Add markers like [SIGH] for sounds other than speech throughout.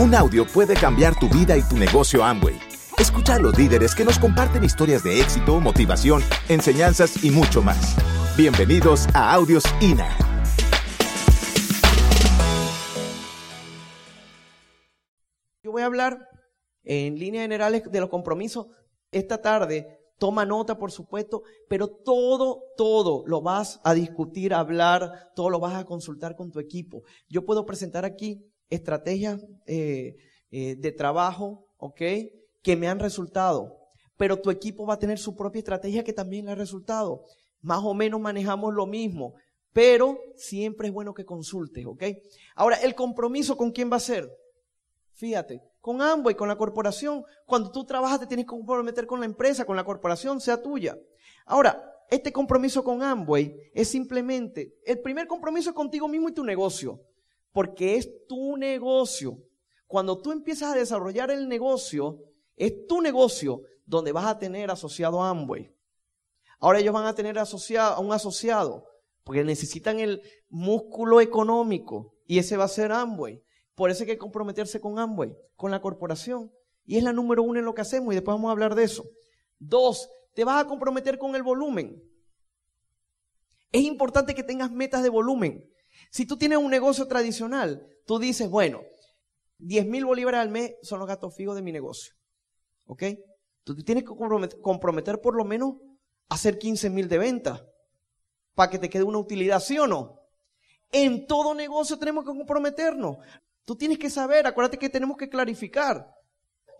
Un audio puede cambiar tu vida y tu negocio Amway. Escucha a los líderes que nos comparten historias de éxito, motivación, enseñanzas y mucho más. Bienvenidos a Audios INA. Yo voy a hablar en líneas generales de los compromisos esta tarde. Toma nota, por supuesto, pero todo, todo lo vas a discutir, a hablar, todo lo vas a consultar con tu equipo. Yo puedo presentar aquí estrategias eh, eh, de trabajo, ¿ok? Que me han resultado. Pero tu equipo va a tener su propia estrategia que también le ha resultado. Más o menos manejamos lo mismo, pero siempre es bueno que consultes, ¿ok? Ahora, el compromiso con quién va a ser. Fíjate, con ambos y con la corporación. Cuando tú trabajas te tienes que comprometer con la empresa, con la corporación, sea tuya. Ahora, este compromiso con Amway es simplemente, el primer compromiso es contigo mismo y tu negocio porque es tu negocio. Cuando tú empiezas a desarrollar el negocio, es tu negocio donde vas a tener asociado a Amway. Ahora ellos van a tener asociado, a un asociado, porque necesitan el músculo económico y ese va a ser Amway. Por eso hay que comprometerse con Amway, con la corporación. Y es la número uno en lo que hacemos y después vamos a hablar de eso. Dos, te vas a comprometer con el volumen. Es importante que tengas metas de volumen. Si tú tienes un negocio tradicional, tú dices, bueno, 10 mil bolívares al mes son los gastos fijos de mi negocio. ¿Ok? Tú tienes que comprometer, por lo menos hacer 15 mil de venta para que te quede una utilidad, ¿sí o no? En todo negocio tenemos que comprometernos. Tú tienes que saber, acuérdate que tenemos que clarificar.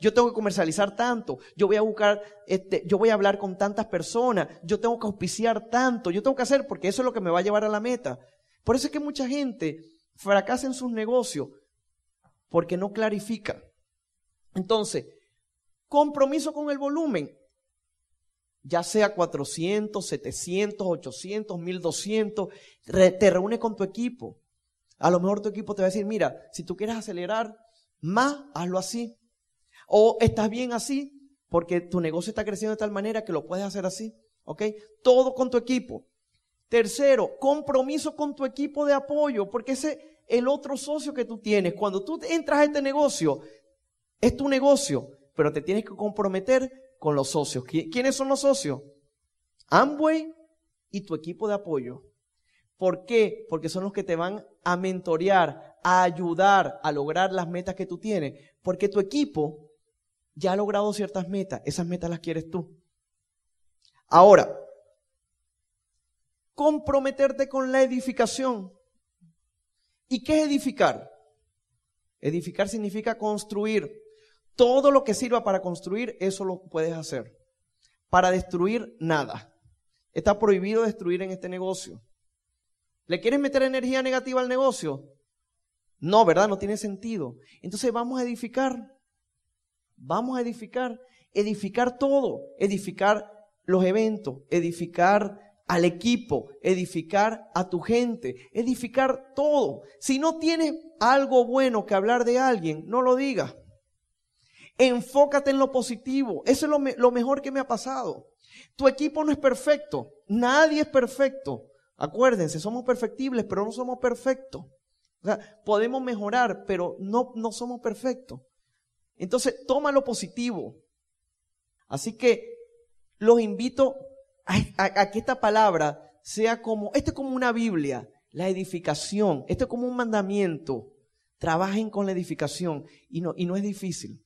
Yo tengo que comercializar tanto, yo voy a buscar, este, yo voy a hablar con tantas personas, yo tengo que auspiciar tanto, yo tengo que hacer porque eso es lo que me va a llevar a la meta. Por eso es que mucha gente fracasa en sus negocios porque no clarifica. Entonces, compromiso con el volumen, ya sea 400, 700, 800, 1200, te reúnes con tu equipo. A lo mejor tu equipo te va a decir, mira, si tú quieres acelerar más, hazlo así. O estás bien así, porque tu negocio está creciendo de tal manera que lo puedes hacer así. ¿Ok? Todo con tu equipo. Tercero, compromiso con tu equipo de apoyo, porque ese es el otro socio que tú tienes. Cuando tú entras a este negocio, es tu negocio, pero te tienes que comprometer con los socios. ¿Quiénes son los socios? Amway y tu equipo de apoyo. ¿Por qué? Porque son los que te van a mentorear, a ayudar a lograr las metas que tú tienes. Porque tu equipo ya ha logrado ciertas metas. Esas metas las quieres tú. Ahora, comprometerte con la edificación. ¿Y qué es edificar? Edificar significa construir. Todo lo que sirva para construir, eso lo puedes hacer. Para destruir, nada. Está prohibido destruir en este negocio. ¿Le quieres meter energía negativa al negocio? No, ¿verdad? No tiene sentido. Entonces vamos a edificar. Vamos a edificar. Edificar todo. Edificar los eventos. Edificar al equipo, edificar a tu gente, edificar todo. Si no tienes algo bueno que hablar de alguien, no lo digas. Enfócate en lo positivo. Eso es lo, mejor que me ha pasado. Tu equipo no es perfecto. Nadie es perfecto. Acuérdense, somos perfectibles, pero no somos perfectos. O sea, podemos mejorar, pero no, no somos perfectos. Entonces, toma lo positivo. Así que los invito a, que esta palabra sea como, esto es como una Biblia, la edificación, esto es como un mandamiento. Trabajen con la edificación y no, y no es difícil.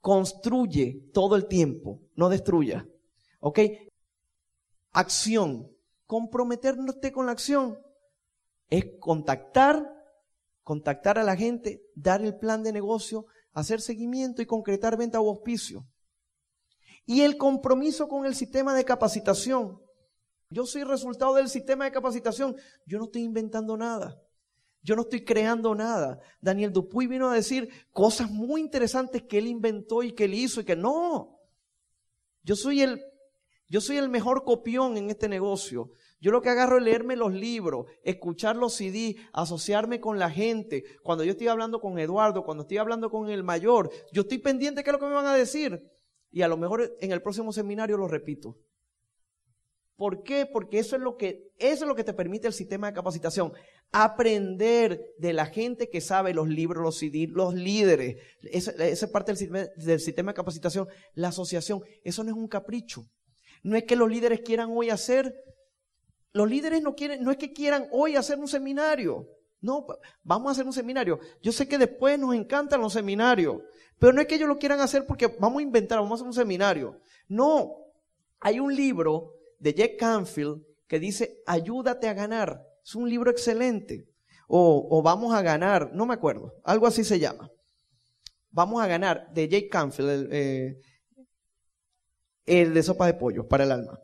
Construye todo el tiempo, no destruya. ¿Ok? Acción. Comprometerte con la acción es contactar, contactar a la gente, dar el plan de negocio, hacer seguimiento y concretar venta o auspicio. Y el compromiso con el sistema de capacitación. Yo soy resultado del sistema de capacitación. Yo no estoy inventando nada. Yo no estoy creando nada. Daniel Dupuy vino a decir cosas muy interesantes que él inventó y que él hizo y que no. Yo soy el, yo soy el mejor copión en este negocio. Yo lo que agarro es leerme los libros, escuchar los CD, asociarme con la gente. Cuando yo estoy hablando con Eduardo, cuando estoy hablando con el mayor, yo estoy pendiente de qué es lo que me van a decir y a lo mejor en el próximo seminario lo repito. ¿Por qué? Porque eso es lo que, eso es lo que te permite el sistema de capacitación. Aprender de la gente que sabe los libros, los los líderes. Esa, esa es parte del sistema, del sistema de capacitación. La asociación. Eso no es un capricho. No es que los líderes quieran hoy hacer. Los líderes no quieren, no es que quieran hoy hacer un seminario. No, vamos a hacer un seminario. Yo sé que después nos encantan los seminarios, pero no es que ellos lo quieran hacer porque vamos a inventar, vamos a hacer un seminario. No, hay un libro de Jack Canfield que dice, ayúdate a ganar. Es un libro excelente. O, vamos a ganar, no me acuerdo, algo así se llama. Vamos a ganar de Jake Canfield, el, eh, el de sopa de pollo para el alma.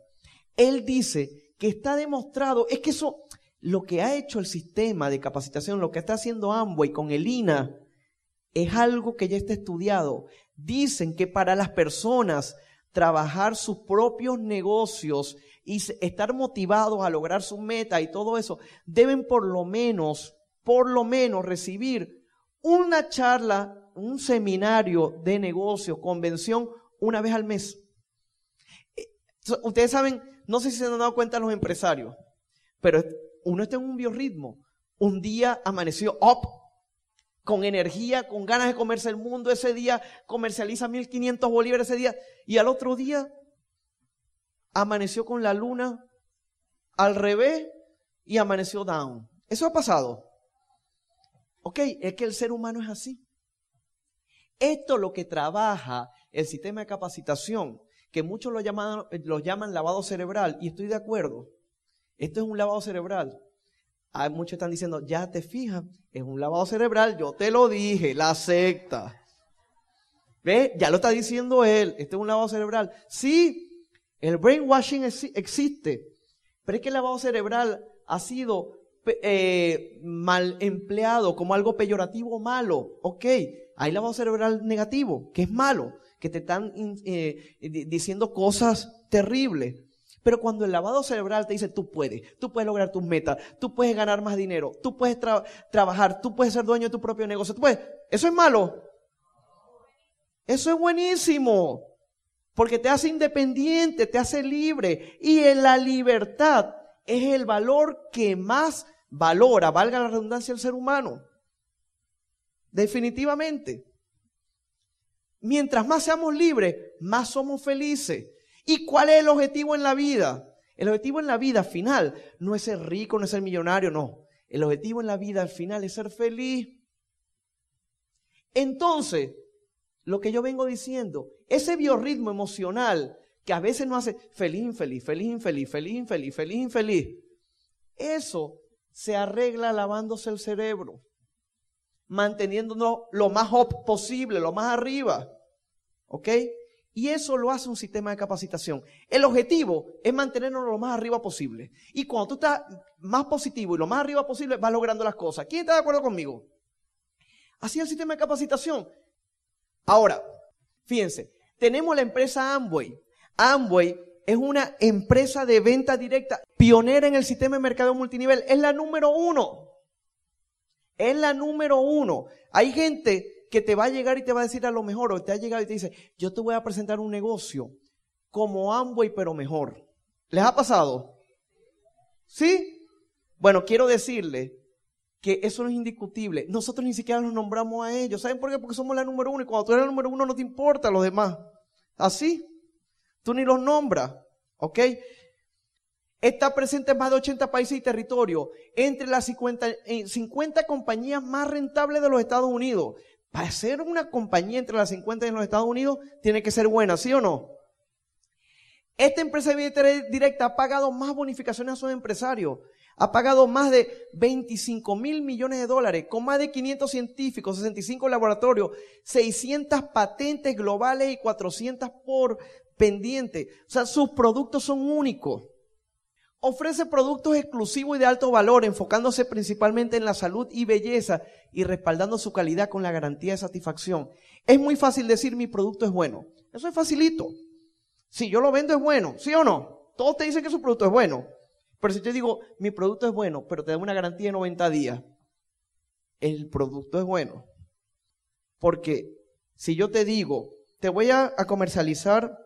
Él dice que está demostrado, es que eso, lo que ha hecho el sistema de capacitación, lo que está haciendo Amway con el INA, es algo que ya está estudiado. Dicen que para las personas trabajar sus propios negocios y estar motivados a lograr su meta y todo eso, deben por lo menos, por lo menos recibir una charla, un seminario de negocios, convención, una vez al mes. Eh, ustedes saben, no sé si se han dado cuenta los empresarios, pero uno está en un biorritmo. Un día amaneció up, con energía, con ganas de comerse el mundo. Ese día comercializa 1500 bolívares ese día. Y al otro día amaneció con la luna al revés y amaneció down. Eso ha pasado. Ok, es que el ser humano es así. Esto es lo que trabaja el sistema de capacitación, que muchos lo llaman, lo llaman lavado cerebral, y estoy de acuerdo. Esto es un lavado cerebral. Hay muchos están diciendo, ya te fijas, es un lavado cerebral, yo te lo dije, la secta. ¿Ve? Ya lo está diciendo él, este es un lavado cerebral. Sí, el brainwashing existe, pero es que el lavado cerebral ha sido eh, mal empleado como algo peyorativo malo. Ok, hay lavado cerebral negativo, que es malo, que te están eh, diciendo cosas terribles. Pero cuando el lavado cerebral te dice, tú puedes, tú puedes lograr tus metas, tú puedes ganar más dinero, tú puedes trabajar, tú puedes ser dueño de tu propio negocio, tú puedes, eso es malo. Eso es buenísimo. Porque te hace independiente, te hace libre. Y en la libertad es el valor que más valora, valga la redundancia, el ser humano. Definitivamente. Mientras más seamos libres, más somos felices. ¿Y cuál es el objetivo en la vida? El objetivo en la vida final no es ser rico, no es ser millonario, no. El objetivo en la vida al final es ser feliz. Entonces, lo que yo vengo diciendo, ese biorritmo emocional que a veces nos hace feliz, infeliz, feliz, infeliz, feliz, infeliz, feliz, infeliz, eso se arregla lavándose el cerebro, manteniéndonos lo más up posible, lo más arriba. ¿Ok? Y eso lo hace un sistema de capacitación. El objetivo es mantenernos lo más arriba posible. Y cuando tú estás más positivo y lo más arriba posible, vas logrando las cosas. ¿Quién está de acuerdo conmigo? Así es el sistema de capacitación. Ahora, fíjense, tenemos la empresa Amway. Amway es una empresa de venta directa, pionera en el sistema de mercado multinivel. Es la número uno. Es la número uno. Hay gente que te va a llegar y te va a decir a lo mejor, o te ha llegado y te dice, yo te voy a presentar un negocio como Amway, pero mejor. ¿Les ha pasado? ¿Sí? Bueno, quiero decirle que eso no es indiscutible. Nosotros ni siquiera los nombramos a ellos. ¿Saben por qué? Porque somos la número uno y cuando tú eres la número uno no te importa los demás. Así. Tú ni los nombras. ¿Ok? Está presente en más de 80 países y territorios. Entre las 50, 50 eh, compañías más rentables de los Estados Unidos. Para ser una compañía entre las 50 en los Estados Unidos, tiene que ser buena, ¿sí o no? Esta empresa directa ha pagado más bonificaciones a sus empresarios ha pagado más de 25 mil millones de dólares con más de 500 científicos, 65 laboratorios, 600 patentes globales y 400 por pendiente. O sea, sus productos son únicos. Ofrece productos exclusivos y de alto valor, enfocándose principalmente en la salud y belleza y respaldando su calidad con la garantía de satisfacción. Es muy fácil decir mi producto es bueno. Eso es facilito. Si yo lo vendo es bueno, ¿sí o no? Todos te dicen que su producto es bueno. Pero si yo digo, mi producto es bueno, pero te da una garantía de 90 días, el producto es bueno. Porque si yo te digo, te voy a, comercializar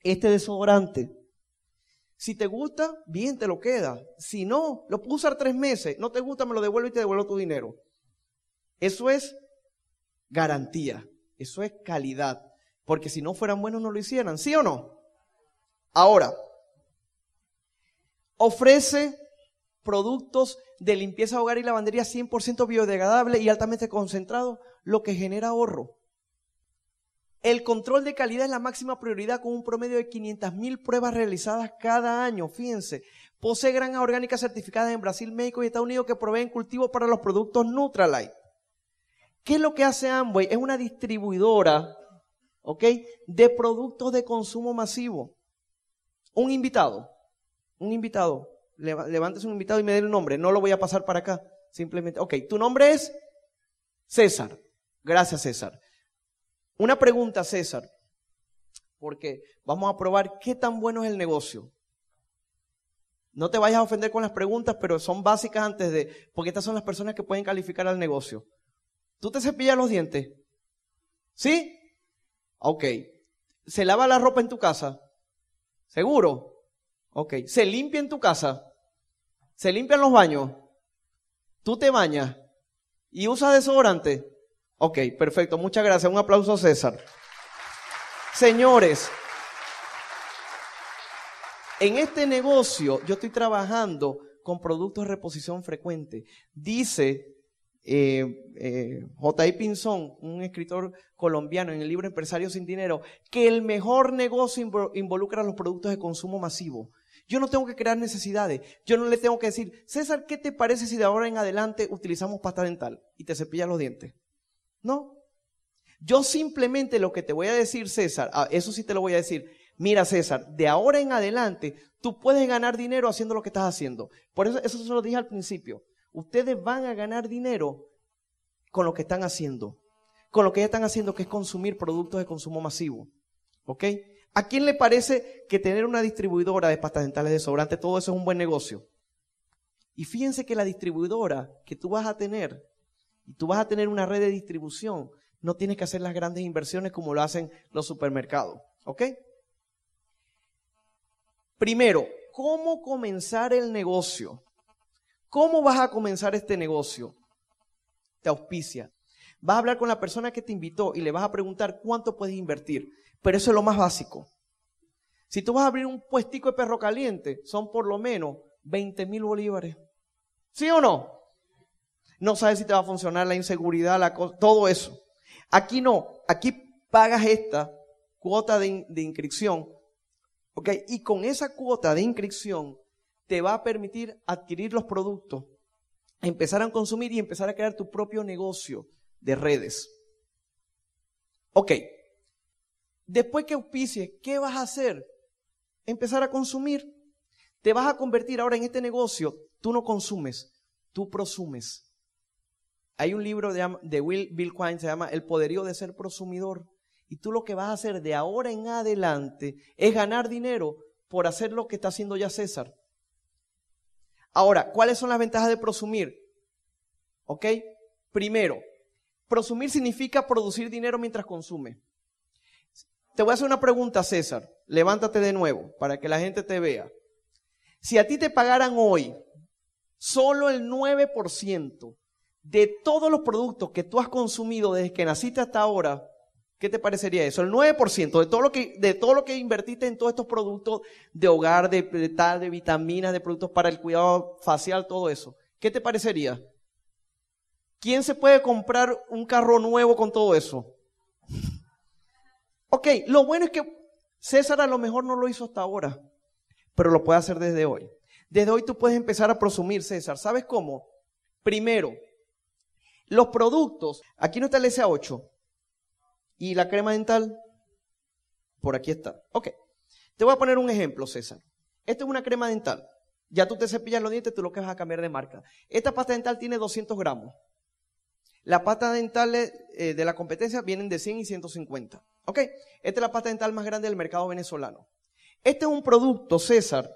este desodorante, Si te gusta, bien, te lo queda. Si no, lo puedo usar tres meses. No te gusta, me lo devuelvo y te devuelvo tu dinero. Eso es garantía. Eso es calidad. Porque si no fueran buenos, no lo hicieran. ¿Sí o no? Ahora, ofrece productos de limpieza hogar y lavandería 100% biodegradable y altamente concentrado, lo que genera ahorro. El control de calidad es la máxima prioridad con un promedio de 500.000 pruebas realizadas cada año. Fíjense, posee granjas orgánicas certificadas en Brasil, México y Estados Unidos que proveen cultivos para los productos Nutralite. ¿Qué es lo que hace Amway? Es una distribuidora, ¿ok? De productos de consumo masivo. Un invitado, un invitado, levántese un invitado y me dé el nombre. No lo voy a pasar para acá. Simplemente, ok, tu nombre es César. Gracias, César. Una pregunta, César, porque vamos a probar qué tan bueno es el negocio. No te vayas a ofender con las preguntas, pero son básicas antes de, porque estas son las personas que pueden calificar al negocio. ¿Tú te cepillas los dientes? ¿Sí? Ok. ¿Se lava la ropa en tu casa? ¿Seguro? Ok. ¿Se limpia en tu casa? ¿Se limpian los baños? ¿Tú te bañas? ¿Y usas desodorante? Ok, perfecto. Muchas gracias. Un aplauso a César. Señores, en este negocio yo estoy trabajando con productos de reposición frecuente. Dice eh, eh, J.I. Pinzón, un escritor colombiano en el libro Empresario sin Dinero, que el mejor negocio involucra los productos de consumo masivo. Yo no tengo que crear necesidades. Yo no le tengo que decir, César, ¿qué te parece si de ahora en adelante utilizamos pasta dental y te cepillas los dientes? No. Yo simplemente lo que te voy a decir, César, ah, eso sí te lo voy a decir. Mira, César, de ahora en adelante tú puedes ganar dinero haciendo lo que estás haciendo. Por eso, eso se lo dije al principio. Ustedes van a ganar dinero con lo que están haciendo. Con lo que ya están haciendo, que es consumir productos de consumo masivo. ¿Ok? ¿A quién le parece que tener una distribuidora de pastas dentales de sobrante, todo eso es un buen negocio? Y fíjense que la distribuidora que tú vas a tener, y tú vas a tener una red de distribución, no tienes que hacer las grandes inversiones como lo hacen los supermercados. ¿Ok? Primero, ¿cómo comenzar el negocio? ¿Cómo vas a comenzar este negocio? Te auspicia. Vas a hablar con la persona que te invitó y le vas a preguntar cuánto puedes invertir. Pero eso es lo más básico. Si tú vas a abrir un puestico de perro caliente, son por lo menos 20 mil bolívares. ¿Sí o no? No sabes si te va a funcionar la inseguridad, la todo eso. Aquí no. Aquí pagas esta cuota de, inscripción. ¿Ok? Y con esa cuota de inscripción te va a permitir adquirir los productos, empezar a consumir y empezar a crear tu propio negocio de redes. Ok. Después que auspicies, ¿qué vas a hacer? Empezar a consumir. Te vas a convertir ahora en este negocio. Tú no consumes, tú prosumes. Hay un libro de, Will, Bill Quine, se llama El poderío de ser prosumidor. Y tú lo que vas a hacer de ahora en adelante es ganar dinero por hacer lo que está haciendo ya César. Ahora, ¿cuáles son las ventajas de prosumir? ¿Ok? Primero, prosumir significa producir dinero mientras consume. Te voy a hacer una pregunta, César. Levántate de nuevo para que la gente te vea. Si a ti te pagaran hoy solo el 9% de todos los productos que tú has consumido desde que naciste hasta ahora, ¿Qué te parecería eso? El 9% de todo lo que, de todo lo que invertiste en todos estos productos de hogar, de, tal, de vitaminas, de productos para el cuidado facial, todo eso. ¿Qué te parecería? ¿Quién se puede comprar un carro nuevo con todo eso? [LAUGHS] Ok, lo bueno es que César a lo mejor no lo hizo hasta ahora, pero lo puede hacer desde hoy. Desde hoy tú puedes empezar a prosumir, César. ¿Sabes cómo? Primero, los productos, aquí no está el SA8, ¿Y la crema dental? Por aquí está. Ok. Te voy a poner un ejemplo, César. Esta es una crema dental. Ya tú te cepillas los dientes, tú lo que vas a cambiar de marca. Esta pasta dental tiene 200 gramos. La pasta dental eh, de la competencia vienen de 100 y 150. ¿Ok? Esta es la pasta dental más grande del mercado venezolano. Este es un producto, César,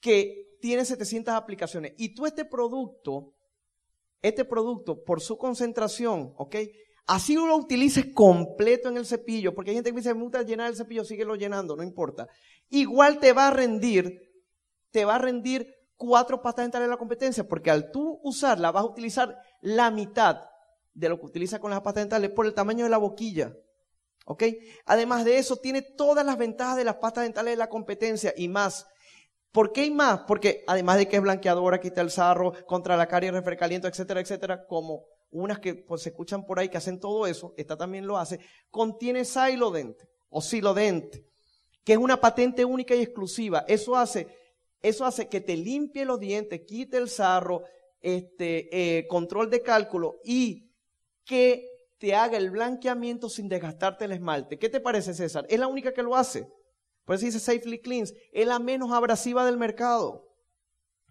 que tiene 700 aplicaciones. Y tú este producto, este producto, por su concentración, ¿ok? Así lo utilices completo en el cepillo, porque hay gente que dice, me gusta llenar el cepillo, síguelo llenando, no importa. Igual te va a rendir te va a rendir cuatro pastas dentales de la competencia, porque al tú usarla vas a utilizar la mitad de lo que utiliza con las pastas dentales por el tamaño de la boquilla. ¿Ok? Además de eso, tiene todas las ventajas de las pastas dentales de la competencia y más. ¿Por qué hay más? Porque además de que es blanqueadora, quita el sarro, contra la caries, refrescaliento, etcétera, etcétera, como unas que pues, se escuchan por ahí que hacen todo eso, esta también lo hace, contiene Silodent o Silodent, que es una patente única y exclusiva. Eso hace, eso hace que te limpie los dientes, quite el sarro, este, eh, control de cálculo y que te haga el blanqueamiento sin desgastarte el esmalte. ¿Qué te parece, César? Es la única que lo hace. Por eso dice Safely Cleans. Es la menos abrasiva del mercado.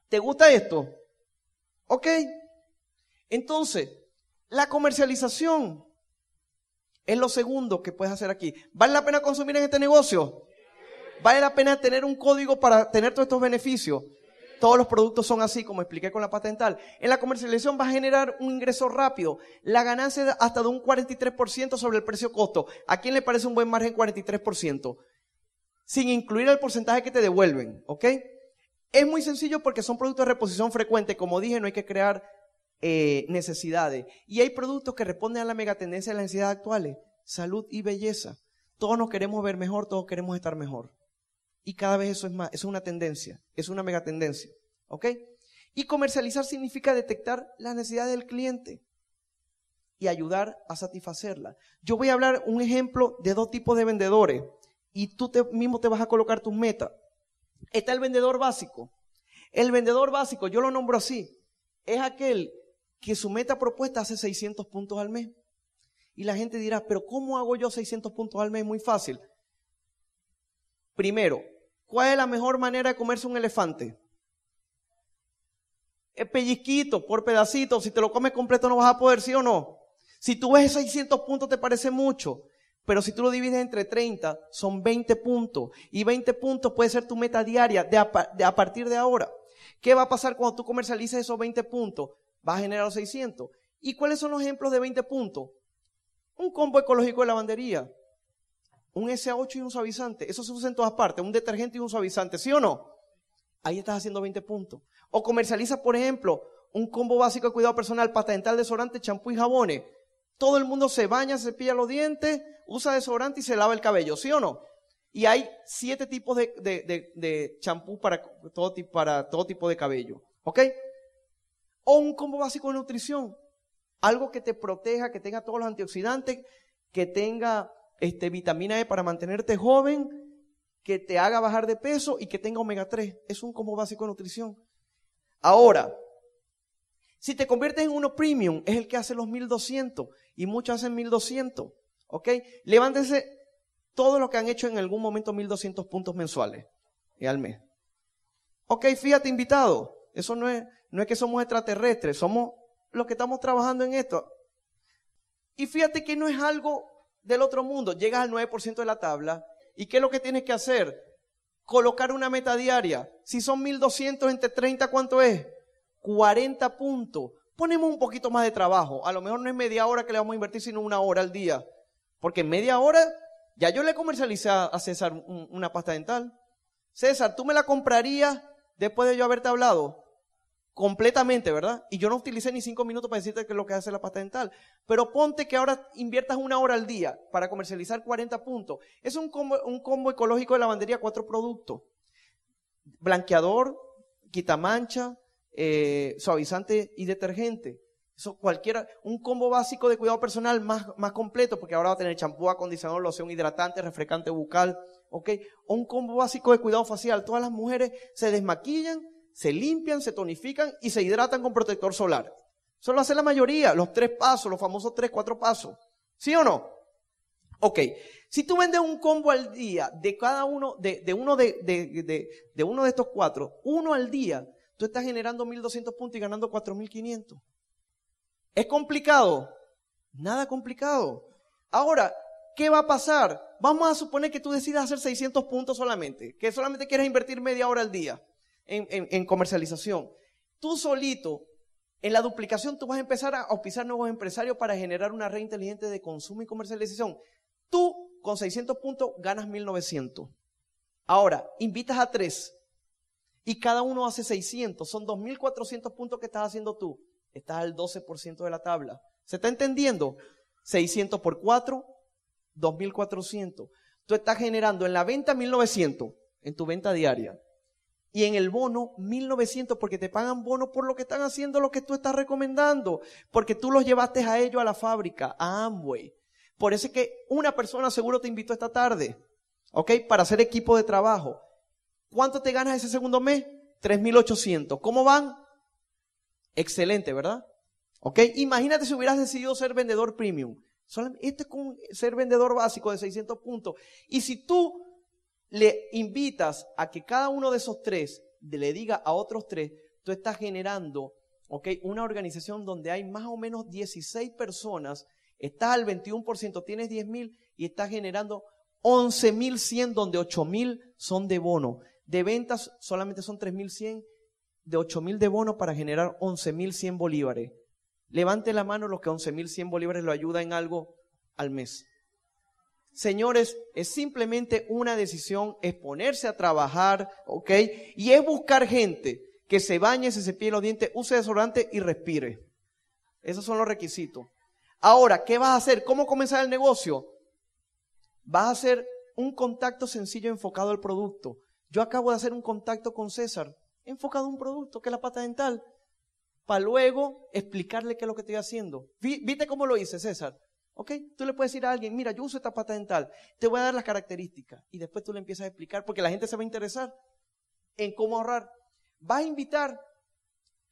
¿Te gusta esto? Ok. Entonces, la comercialización es lo segundo que puedes hacer aquí. ¿Vale la pena consumir en este negocio? ¿Vale la pena tener un código para tener todos estos beneficios? Todos los productos son así, como expliqué con la patental. En la comercialización va a generar un ingreso rápido. La ganancia hasta de un 43% sobre el precio costo. ¿A quién le parece un buen margen 43%? Sin incluir el porcentaje que te devuelven, ¿ok? Es muy sencillo porque son productos de reposición frecuente. Como dije, no hay que crear eh, necesidades. Y hay productos que responden a la megatendencia de las necesidades actuales. Salud y belleza. Todos nos queremos ver mejor, todos queremos estar mejor. Y cada vez eso es más, es una tendencia, es una megatendencia. ¿Ok? Y comercializar significa detectar las necesidades del cliente y ayudar a satisfacerla. Yo voy a hablar un ejemplo de dos tipos de vendedores y tú mismo te vas a colocar tus metas. Está el vendedor básico. El vendedor básico, yo lo nombro así, es aquel que su meta propuesta hace 600 puntos al mes. Y la gente dirá, pero ¿cómo hago yo 600 puntos al mes? Muy fácil. Primero, ¿Cuál es la mejor manera de comerse un elefante? Es pellizquito, por pedacito. Si te lo comes completo no vas a poder, ¿sí o no? Si tú ves 600 puntos te parece mucho. Pero si tú lo divides entre 30, son 20 puntos. Y 20 puntos puede ser tu meta diaria de a, partir de ahora. ¿Qué va a pasar cuando tú comercialices esos 20 puntos? Vas a generar los 600. ¿Y cuáles son los ejemplos de 20 puntos? Un combo ecológico de lavandería un SA8 y un suavizante. Eso se usa en todas partes, un detergente y un suavizante, ¿sí o no? Ahí estás haciendo 20 puntos. O comercializa, por ejemplo, un combo básico de cuidado personal, pasta dental, desodorante, champú y jabones. Todo el mundo se baña, se cepilla los dientes, usa desodorante y se lava el cabello, ¿sí o no? Y hay siete tipos de, champú para todo, para todo tipo de cabello, ¿ok? O un combo básico de nutrición. Algo que te proteja, que tenga todos los antioxidantes, que tenga este, vitamina E para mantenerte joven, que te haga bajar de peso y que tenga omega 3. Es un combo básico de nutrición. Ahora, si te conviertes en uno premium, es el que hace los 1200 y muchos hacen 1200. ¿Ok? Levántense todo lo que han hecho en algún momento 1200 puntos mensuales y al mes. Ok, fíjate, invitado. Eso no es, no es que somos extraterrestres, somos los que estamos trabajando en esto. Y fíjate que no es algo del otro mundo, llegas al 9% de la tabla. ¿Y qué es lo que tienes que hacer? Colocar una meta diaria. Si son 1200 entre 30, ¿cuánto es? 40 puntos. Ponemos un poquito más de trabajo. A lo mejor no es media hora que le vamos a invertir, sino una hora al día. Porque en media hora, ya yo le comercialicé a César una pasta dental. César, ¿tú me la comprarías después de yo haberte hablado? completamente, ¿verdad? Y yo no utilicé ni cinco minutos para decirte que es lo que hace la pasta dental. Pero ponte que ahora inviertas una hora al día para comercializar 40 puntos. Es un combo, un combo ecológico de lavandería, cuatro productos. Blanqueador, quitamancha, eh, suavizante y detergente. Eso cualquiera, un combo básico de cuidado personal más, más completo, porque ahora va a tener champú, acondicionador, loción hidratante, refrescante bucal, ¿ok? Un combo básico de cuidado facial. Todas las mujeres se desmaquillan se limpian, se tonifican y se hidratan con protector solar. Eso lo hace la mayoría, los tres pasos, los famosos tres, cuatro pasos. ¿Sí o no? Ok, si tú vendes un combo al día de cada uno, de, uno de, de, uno de estos cuatro, uno al día, tú estás generando 1200 puntos y ganando 4500. ¿Es complicado? Nada complicado. Ahora, ¿qué va a pasar? Vamos a suponer que tú decidas hacer 600 puntos solamente, que solamente quieres invertir media hora al día en, comercialización. Tú solito, en la duplicación, tú vas a empezar a auspiciar nuevos empresarios para generar una red inteligente de consumo y comercialización. Tú, con 600 puntos, ganas 1900. Ahora, invitas a tres. Y cada uno hace 600, son 2.400 puntos que estás haciendo tú. Estás al 12% de la tabla. ¿Se está entendiendo? 600 por 4, 2.400. Tú estás generando en la venta 1.900, en tu venta diaria. Y en el bono 1.900 porque te pagan bono por lo que están haciendo, lo que tú estás recomendando. Porque tú los llevaste a ellos a la fábrica, a Amway. Por eso es que una persona seguro te invitó esta tarde, ¿ok? Para hacer equipo de trabajo. ¿Cuánto te ganas ese segundo mes? 3.800. ¿Cómo van? Excelente, ¿verdad? ¿Ok? Imagínate si hubieras decidido ser vendedor premium. Este es con ser vendedor básico de 600 puntos. Y si tú le invitas a que cada uno de esos tres le diga a otros tres, tú estás generando, ¿ok? Una organización donde hay más o menos 16 personas, estás al 21%, tienes 10.000 y estás generando 11.100 donde 8.000 son de bono. De ventas solamente son 3.100, de 8.000 de bono para generar 11.100 bolívares. Levante la mano los que 11.100 bolívares lo ayuda en algo al mes. Señores, es simplemente una decisión, es ponerse a trabajar, ¿ok? Y es buscar gente que se bañe, se cepille los dientes, use desodorante y respire. Esos son los requisitos. Ahora, ¿qué vas a hacer? ¿Cómo comenzar el negocio? Vas a hacer un contacto sencillo enfocado al producto. Yo acabo de hacer un contacto con César, enfocado a un producto, que es la pata dental, para luego explicarle qué es lo que estoy haciendo. ¿Viste cómo lo hice, César? ¿Ok? Tú le puedes decir a alguien, mira, yo uso esta pata dental, te voy a dar las características. Y después tú le empiezas a explicar, porque la gente se va a interesar en cómo ahorrar. Vas a invitar,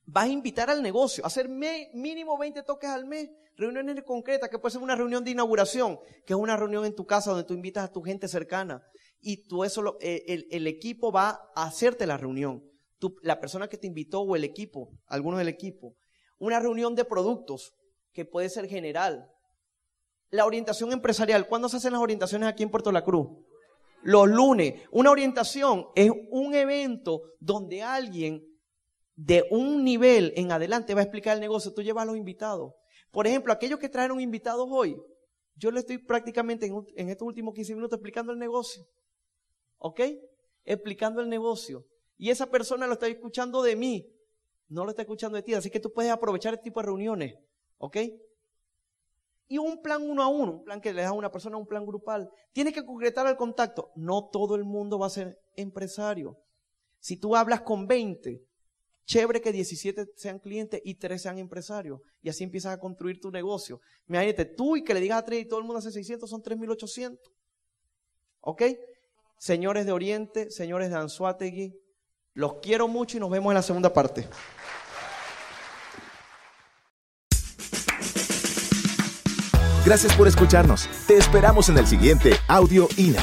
vas a invitar al negocio, a hacer mínimo 20 toques al mes, reuniones concretas, que puede ser una reunión de inauguración, que es una reunión en tu casa donde tú invitas a tu gente cercana y tú eso, eh, el, equipo va a hacerte la reunión. la persona que te invitó o el equipo, algunos del equipo. Una reunión de productos que puede ser general. La orientación empresarial. ¿Cuándo se hacen las orientaciones aquí en Puerto La Cruz? Los lunes. Una orientación es un evento donde alguien de un nivel en adelante va a explicar el negocio. Tú llevas a los invitados. Por ejemplo, aquellos que trajeron invitados hoy, yo le estoy prácticamente en, en estos últimos 15 minutos explicando el negocio. ¿Ok? Explicando el negocio. Y esa persona lo está escuchando de mí, no lo está escuchando de ti. Así que tú puedes aprovechar este tipo de reuniones. ¿Ok? Y un plan uno a uno, un plan que le das a una persona, un plan grupal. Tiene que concretar el contacto. No todo el mundo va a ser empresario. Si tú hablas con 20, chévere que 17 sean clientes y 3 sean empresarios. Y así empiezas a construir tu negocio. Imagínate, tú y que le digas a 3 y todo el mundo hace 600, son 3.800. ¿Ok? Señores de Oriente, señores de Anzuategui, los quiero mucho y nos vemos en la segunda parte. Gracias por escucharnos. Te esperamos en el siguiente Audio INA.